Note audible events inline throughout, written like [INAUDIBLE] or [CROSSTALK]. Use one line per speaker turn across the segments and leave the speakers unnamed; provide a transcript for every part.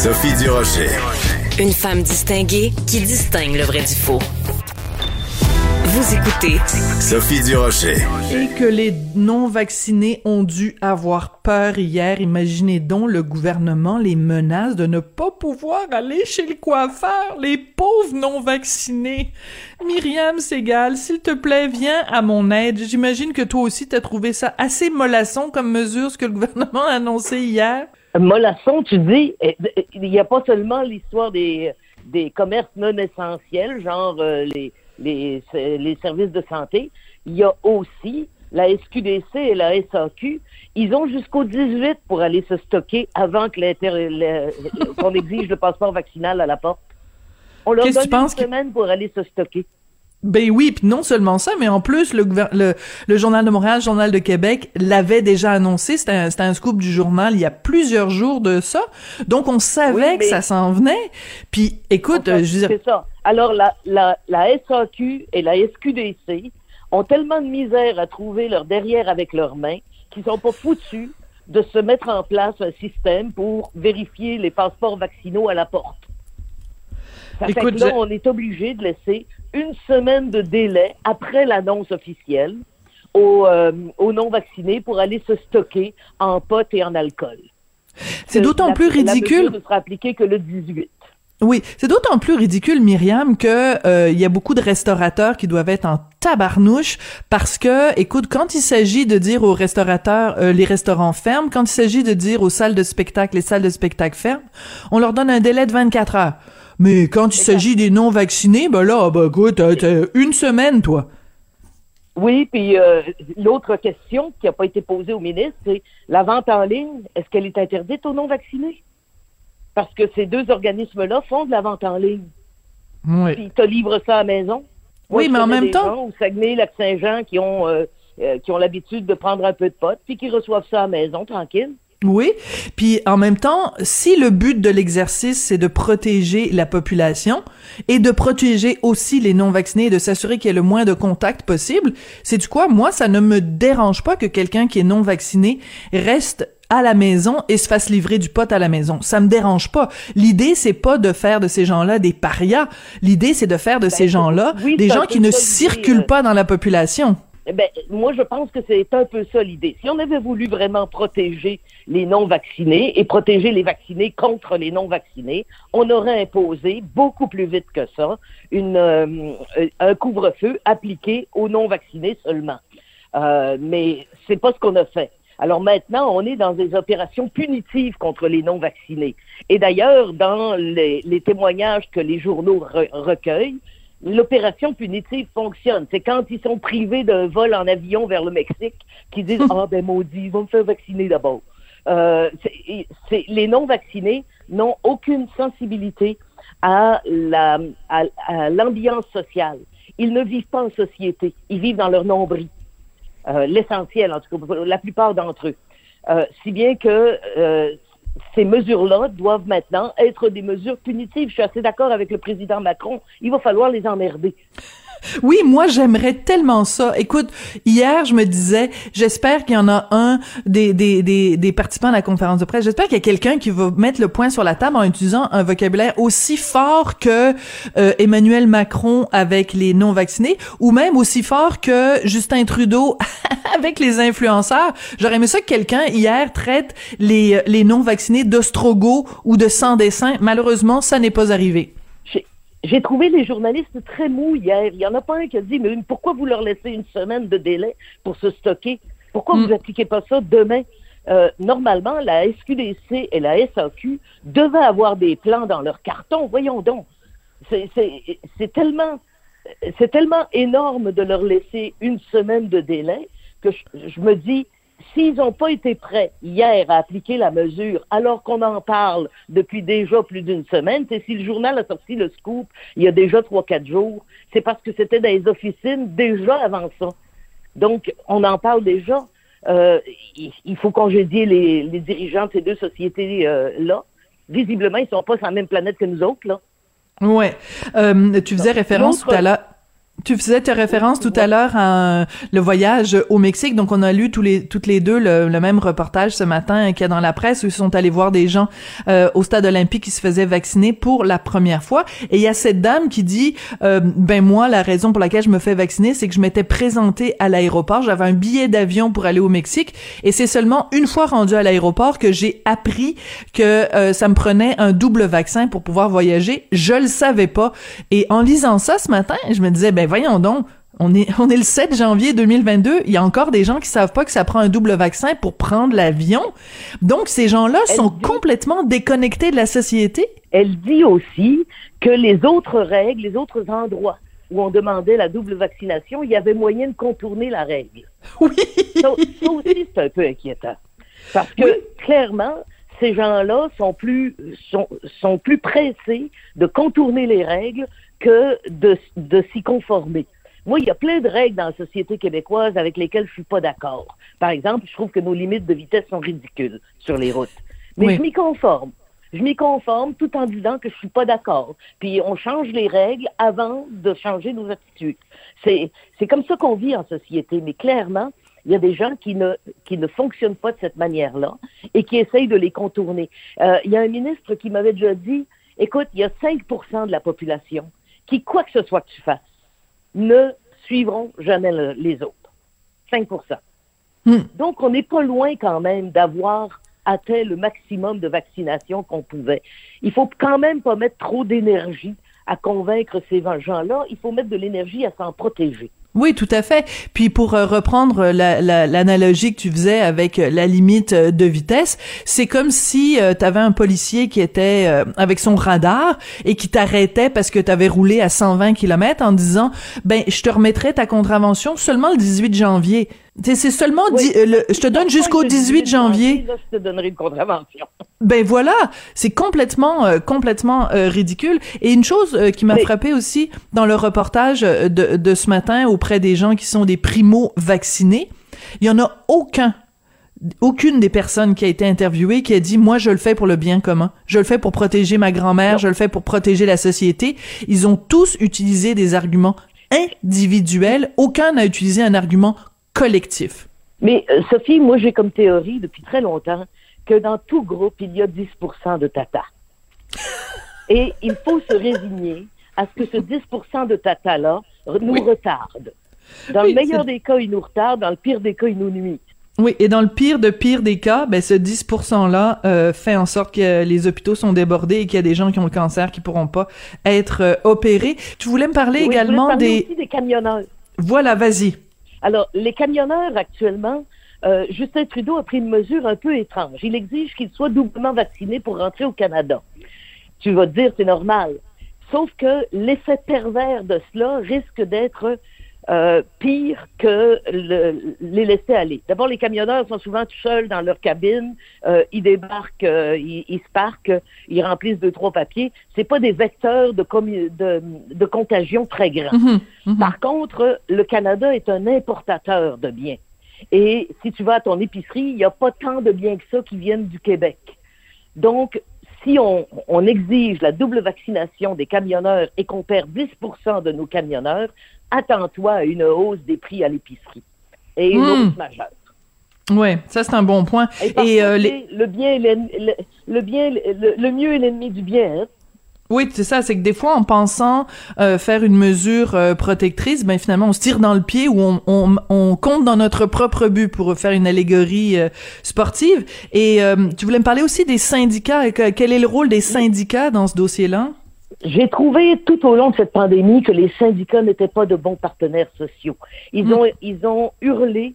Sophie Durocher.
Une femme distinguée qui distingue le vrai du faux. Vous écoutez
Sophie Durocher.
Et que les non-vaccinés ont dû avoir peur hier. Imaginez donc le gouvernement les menace de ne pas pouvoir aller chez le coiffeur. Les pauvres non-vaccinés. Myriam Segal, s'il te plaît, viens à mon aide. J'imagine que toi aussi t'as trouvé ça assez mollasson comme mesure, ce que le gouvernement a annoncé hier.
Mollasson, tu dis, eh, eh, il n'y a pas seulement l'histoire des, des commerces non essentiels, genre euh, les les, les services de santé. Il y a aussi la SQDC et la SAQ. Ils ont jusqu'au 18 pour aller se stocker avant que qu'on exige le passeport vaccinal à la porte. On leur donne une semaine pour aller se stocker.
Ben oui, puis non seulement ça, mais en plus, le, le, le Journal de Montréal, le Journal de Québec l'avait déjà annoncé, c'était un, un, scoop du journal il y a plusieurs jours de ça, donc on savait que ça s'en venait, puis écoute, je veux
C'est ça. Alors, la, la, la SAQ et la SQDC ont tellement de misère à trouver leur derrière avec leurs mains qu'ils sont pas foutus de se mettre en place un système pour vérifier les passeports vaccinaux à la porte. Ça Écoute, fait que là, on est obligé de laisser une semaine de délai après l'annonce officielle aux, euh, aux non-vaccinés pour aller se stocker en potes et en alcool.
C'est d'autant plus ridicule.
La ne sera appliquée que le 18.
Oui, c'est d'autant plus ridicule, Myriam, que euh, il y a beaucoup de restaurateurs qui doivent être en tabarnouche parce que, écoute, quand il s'agit de dire aux restaurateurs, euh, les restaurants ferment, quand il s'agit de dire aux salles de spectacle, les salles de spectacle ferment, on leur donne un délai de 24 heures. Mais quand il s'agit des non-vaccinés, ben là, ben écoute, t'as une semaine, toi.
Oui, puis euh, l'autre question qui n'a pas été posée au ministre, c'est la vente en ligne, est-ce qu'elle est interdite aux non-vaccinés? Parce que ces deux organismes-là font de la vente en ligne.
Oui.
Puis ils te livrent ça à la maison.
oui, mais en même temps.
Au Saguenay, Lac-Saint-Jean, qui ont, euh, euh, qui ont l'habitude de prendre un peu de potes, puis qui reçoivent ça à la maison, tranquille.
Oui, puis en même temps, si le but de l'exercice c'est de protéger la population et de protéger aussi les non vaccinés et de s'assurer qu'il y ait le moins de contacts possible, c'est du quoi? Moi, ça ne me dérange pas que quelqu'un qui est non vacciné reste à la maison et se fasse livrer du pot à la maison. Ça me dérange pas. L'idée c'est pas de faire de ces gens-là des parias. L'idée c'est de faire de ben, ces gens-là des gens qui ne circulent pas dans la population.
Eh ben, moi, je pense que c'est un peu ça l'idée. Si on avait voulu vraiment protéger les non-vaccinés et protéger les vaccinés contre les non-vaccinés, on aurait imposé beaucoup plus vite que ça une, euh, un couvre-feu appliqué aux non-vaccinés seulement. Euh, mais c'est pas ce qu'on a fait. Alors maintenant, on est dans des opérations punitives contre les non-vaccinés. Et d'ailleurs, dans les, témoignages que les journaux recueillent, l'opération punitive fonctionne. C'est quand ils sont privés d'un vol en avion vers le Mexique qu'ils disent [LAUGHS] Ah ben maudit, ils vont me faire vacciner d'abord. Euh, les non-vaccinés n'ont aucune sensibilité à, la, à, l'ambiance sociale. Ils ne vivent pas en société, ils vivent dans leur nombril. Euh, l'essentiel, en tout cas, la plupart d'entre eux. Euh, si bien que euh, ces mesures-là doivent maintenant être des mesures punitives. Je suis assez d'accord avec le président Macron. Il va falloir les emmerder.
Oui, moi j'aimerais tellement ça. Écoute, hier je me disais, j'espère qu'il y en a un des, des, des, des participants à la conférence de presse. J'espère qu'il y a quelqu'un qui va mettre le point sur la table en utilisant un vocabulaire aussi fort que euh, Emmanuel Macron avec les non vaccinés, ou même aussi fort que Justin Trudeau [LAUGHS] avec les influenceurs. J'aurais aimé ça que quelqu'un hier traite les les non vaccinés d'ostrogo ou de sans dessin. Malheureusement, ça n'est pas arrivé.
J'ai trouvé les journalistes très mous hier. Il n'y en a pas un qui a dit, mais pourquoi vous leur laissez une semaine de délai pour se stocker? Pourquoi vous n'appliquez mm. pas ça demain? Euh, normalement, la SQDC et la SAQ devaient avoir des plans dans leur carton. Voyons donc. C'est tellement, c'est tellement énorme de leur laisser une semaine de délai que je me dis, s'ils n'ont pas été prêts hier à appliquer la mesure, alors qu'on en parle depuis déjà plus d'une semaine, c'est si le journal a sorti le scoop il y a déjà trois, quatre jours, c'est parce que c'était dans les officines déjà avant ça. Donc, on en parle déjà. Euh, il faut congédier les, les, dirigeants de ces deux sociétés-là. Euh, Visiblement, ils sont pas sur la même planète que nous autres, là.
Ouais. Euh, tu faisais référence tout à l'heure Tu faisais ta référence tout à l'heure à le voyage au Mexique. Donc, on a lu tous les, toutes les deux le, même reportage ce matin qu'il y a dans la presse où ils sont allés voir des gens euh, au stade olympique qui se faisaient vacciner pour la première fois. Et il y a cette dame qui dit, euh, ben moi, la raison pour laquelle je me fais vacciner, c'est que je m'étais présentée à l'aéroport. J'avais un billet d'avion pour aller au Mexique. Et c'est seulement une fois rendu à l'aéroport que j'ai appris que euh, ça me prenait un double vaccin pour pouvoir voyager. Je le savais pas. Et en lisant ça ce matin, je me disais, ben voyons donc, on est, on est le 7 janvier 2022. Il y a encore des gens qui savent pas que ça prend un double vaccin pour prendre l'avion. Donc, ces gens-là sont complètement déconnectés de la société.
Elle dit aussi que les autres règles, les autres endroits où on demandait la double vaccination, il y avait moyen de contourner la règle. [LAUGHS]
Oui.
Ça, aussi, c'est un peu inquiétant. Parce que, clairement, ces gens-là sont plus, sont, sont plus pressés de contourner les règles que de, de s'y conformer. Moi, il y a plein de règles dans la société québécoise avec lesquelles je suis pas d'accord. Par exemple, je trouve que nos limites de vitesse sont ridicules sur les routes. Mais je m'y conforme. Je m'y conforme tout en disant que je suis pas d'accord. Puis on change les règles avant de changer nos attitudes. C'est, c'est comme ça qu'on vit en société. Mais clairement, il y a des gens qui ne, qui ne fonctionnent pas de cette manière-là et qui essayent de les contourner. Euh, il y a un ministre qui m'avait déjà dit, écoute, il y a 5% de la population qui, quoi que ce soit que tu fasses, ne suivront jamais les autres. 5% hmm. Donc, on n'est pas loin quand même d'avoir atteint le maximum de vaccination qu'on pouvait. Il faut quand même pas mettre trop d'énergie à convaincre ces gens-là. Il faut mettre de l'énergie à s'en protéger.
Oui, tout à fait. Puis pour euh, reprendre l'analogie que tu faisais avec euh, la limite euh, de vitesse, c'est comme si tu avais un policier qui était avec son radar et qui t'arrêtait parce que tu avais roulé à 120 km en disant ben je te remettrai ta contravention seulement le 18 janvier. C'est seulement euh, je te donne jusqu'au 18 janvier.
je te donnerai une contravention.
Ben voilà, c'est complètement euh, complètement euh, ridicule. Et une chose qui m'a frappé aussi dans le reportage de, de ce matin auprès des gens qui sont des primo vaccinés, il y en a aucun aucune des personnes qui a été interviewée qui a dit moi je le fais pour le bien commun, je le fais pour protéger ma grand-mère, je le fais pour protéger la société. Ils ont tous utilisé des arguments individuels, aucun n'a utilisé un argument collectif.
Mais euh, Sophie, moi j'ai comme théorie depuis très longtemps que dans tout groupe, il y a 10% de tata. [LAUGHS] Et il faut se résigner à ce que ce 10% de tata-là nous retarde. Dans le meilleur des cas, il nous retarde, dans le pire des cas, il nous nuit.
Oui, et dans le pire de pire des cas, ben ce 10%-là euh, fait en sorte que les hôpitaux sont débordés et qu'il y a des gens qui ont le cancer qui pourront pas être euh, opérés. Tu voulais me parler également des...
Aussi des camionneurs.
Voilà, vas-y.
Alors, les camionneurs actuellement, euh, Justin Trudeau a pris une mesure un peu étrange. Il exige qu'ils soient doublement vaccinés pour rentrer au Canada. Tu vas te dire, c'est normal. Sauf que l'effet pervers de cela risque d'être euh, pire que les laisser aller. D'abord, les camionneurs sont souvent tout seuls dans leur cabine. Euh, ils débarquent, euh, ils, ils, se parquent, ils remplissent deux, trois papiers. C'est pas des vecteurs de, de, de contagion très grands. Mhm, mhm. Par contre, le Canada est un importateur de biens. Et si tu vas à ton épicerie, il n'y a pas tant de biens que ça qui viennent du Québec. Donc, si on, on, exige la double vaccination des camionneurs et qu'on perd 10% de nos camionneurs, attends-toi à une hausse des prix à l'épicerie et une hmm. hausse majeure.
Oui, ça c'est un bon point.
Et, euh, le bien, le, le, bien, le, mieux est l'ennemi du bien. Hein.
Oui, c'est ça, c'est que des fois, en pensant euh, faire une mesure euh, protectrice, ben finalement, on se tire dans le pied ou on, on, on compte dans notre propre but pour faire une allégorie sportive. Et tu voulais me parler aussi des syndicats. Quel est le rôle des syndicats dans ce dossier-là?
J'ai trouvé tout au long de cette pandémie que les syndicats n'étaient pas de bons partenaires sociaux. Ils hmm. ont, ils ont hurlé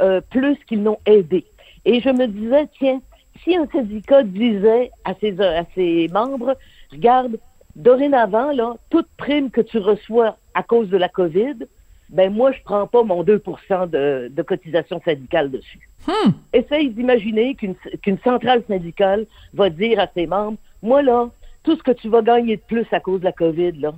euh, plus qu'ils n'ont aidé. Et je me disais, tiens, si un syndicat disait à ses, à ses membres, regarde, dorénavant, là, toute prime que tu reçois à cause de la COVID, ben moi, je prends pas mon 2 de, de cotisation syndicale dessus. Hmm. Essaye d'imaginer qu'une qu'une centrale syndicale va dire à ses membres, moi là, tout ce que tu vas gagner de plus à cause de la COVID, là,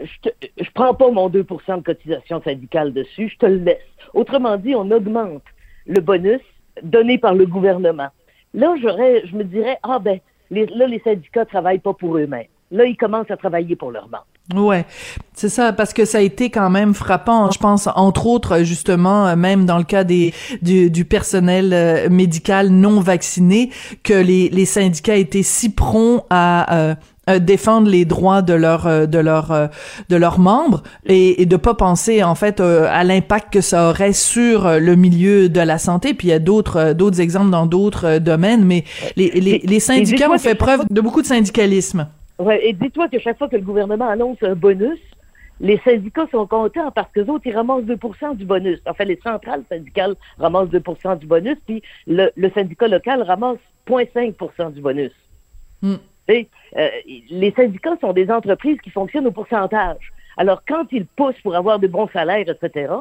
je, ne prends pas mon 2% de cotisation syndicale dessus, je te le laisse. Autrement dit, on augmente le bonus donné par le gouvernement. Là, j'aurais, je me dirais, ah ben, là, les syndicats travaillent pas pour eux-mêmes. Là, ils commencent à travailler pour leurs membres.
Ouais, c'est ça, parce que ça a été quand même frappant. Je pense, entre autres, justement, même dans le cas des du, du personnel euh, médical non vacciné, que les, les syndicats étaient si prompts à euh, défendre les droits de leurs euh, de leurs de leurs membres et, et de pas penser en fait à l'impact que ça aurait sur le milieu de la santé. Puis il y a d'autres d'autres exemples dans d'autres domaines mais les les, les syndicats ont fait preuve de beaucoup de syndicalisme
Ouais, et dis-toi que chaque fois que le gouvernement annonce un bonus, les syndicats sont contents parce que autres, ils ramassent 2% du bonus. En fait, les centrales syndicales ramassent 2% du bonus, puis le, le syndicat local ramasse 0,5% du bonus. Hmm. Et, euh, les syndicats sont des entreprises qui fonctionnent au pourcentage. Alors, quand ils poussent pour avoir de bons salaires, etc.,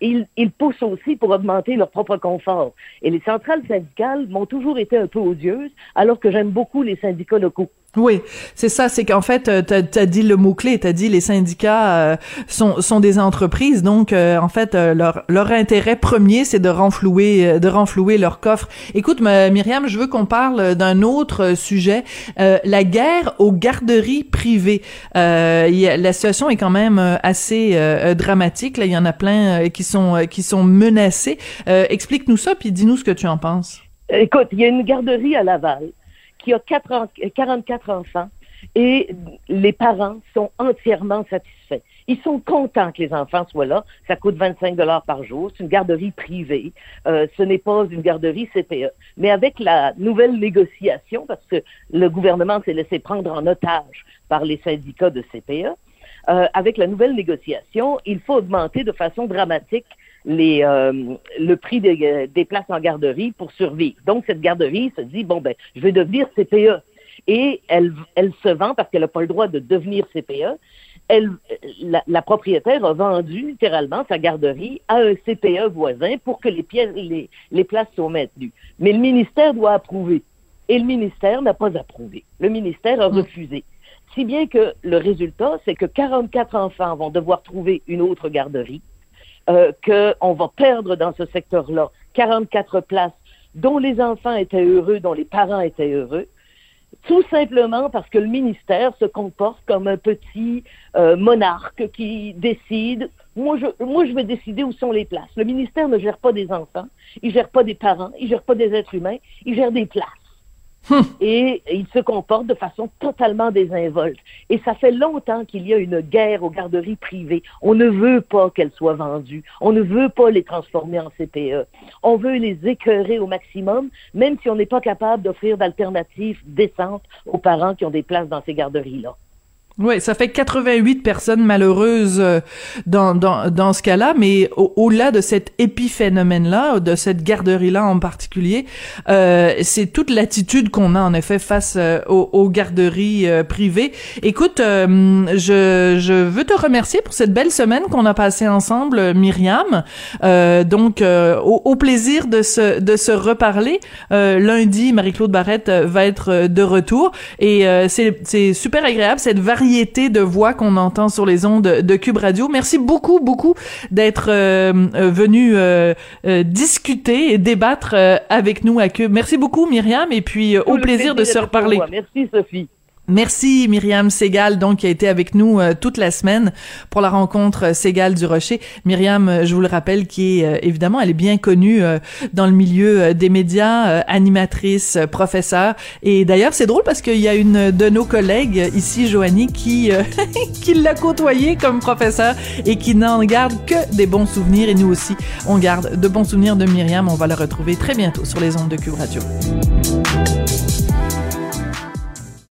ils, ils poussent aussi pour augmenter leur propre confort. Et les centrales syndicales m'ont toujours été un peu odieuses, alors que j'aime beaucoup les syndicats locaux.
Oui, c'est ça, c'est qu'en fait, euh, tu as, dit le mot-clé, tu as dit les syndicats euh, sont, sont des entreprises, donc euh, en fait, leur, leur intérêt premier, c'est de renflouer, de renflouer leur coffre. Écoute, Myriam, je veux qu'on parle d'un autre sujet, la guerre aux garderies privées. la situation est quand même assez dramatique, là, il y en a plein qui sont qui sont menacés. Explique-nous ça, puis dis-nous ce que tu en penses.
Écoute, il y a une garderie à Laval qui a 44 enfants et les parents sont entièrement satisfaits. Ils sont contents que les enfants soient là. Ça coûte 25 dollars par jour. C'est une garderie privée. Euh, ce n'est pas une garderie CPE. Mais avec la nouvelle négociation, parce que le gouvernement s'est laissé prendre en otage par les syndicats de CPE, euh, avec la nouvelle négociation, il faut augmenter de façon dramatique les, euh, le prix des, des, places en garderie pour survivre. Donc, cette garderie se dit, bon, ben, je vais devenir CPE. Et elle, elle se vend parce qu'elle n'a pas le droit de devenir CPE. Elle, la, la, propriétaire a vendu littéralement sa garderie à un CPE voisin pour que les, pièces, les, les places soient maintenues. Mais le ministère doit approuver. Et le ministère n'a pas approuvé. Le ministère a mmh. refusé. Si bien que le résultat, c'est que 44 enfants vont devoir trouver une autre garderie euh, qu'on va perdre dans ce secteur-là 44 places dont les enfants étaient heureux, dont les parents étaient heureux, tout simplement parce que le ministère se comporte comme un petit euh, monarque qui décide. Moi je, moi, je vais décider où sont les places. Le ministère ne gère pas des enfants, il gère pas des parents, il gère pas des êtres humains, il gère des places. Hum. Et il se comporte de façon totalement désinvolte. Et ça fait longtemps qu'il y a une guerre aux garderies privées. On ne veut pas qu'elles soient vendues. On ne veut pas les transformer en CPE. On veut les écœurer au maximum, même si on n'est pas capable d'offrir d'alternatives décentes aux parents qui ont des places dans ces garderies-là.
Oui, ça fait 88 personnes malheureuses euh, dans, dans, dans ce cas-là, mais au-delà de cet épiphénomène-là, de cette garderie-là en particulier, euh, c'est toute l'attitude qu'on a en effet face euh, aux, garderies euh, privées. Écoute, je, je veux te remercier pour cette belle semaine qu'on a passée ensemble, Myriam. donc, au, au, plaisir de se, de se reparler. lundi, Marie-Claude Barrette va être de retour et c'est super agréable cette variété de voix qu'on entend sur les ondes de Cube Radio. Merci beaucoup, beaucoup d'être euh, euh, venu euh, discuter et débattre avec nous à Cube. Merci beaucoup, Myriam, et puis au plaisir de se reparler.
Merci, Sophie.
Merci Myriam Segal donc qui a été avec nous euh, toute la semaine pour la rencontre euh, Segal du Rocher. Myriam, euh, je vous le rappelle, qui est évidemment elle est bien connue dans le milieu des médias, animatrice, professeure. Et d'ailleurs c'est drôle parce qu'il y a une de nos collègues ici, Joanie, qui [LAUGHS] qui l'a côtoyée comme professeur et qui n'en garde que des bons souvenirs. Et nous aussi, on garde de bons souvenirs de Myriam. On va la retrouver très bientôt sur les ondes de Cube Radio.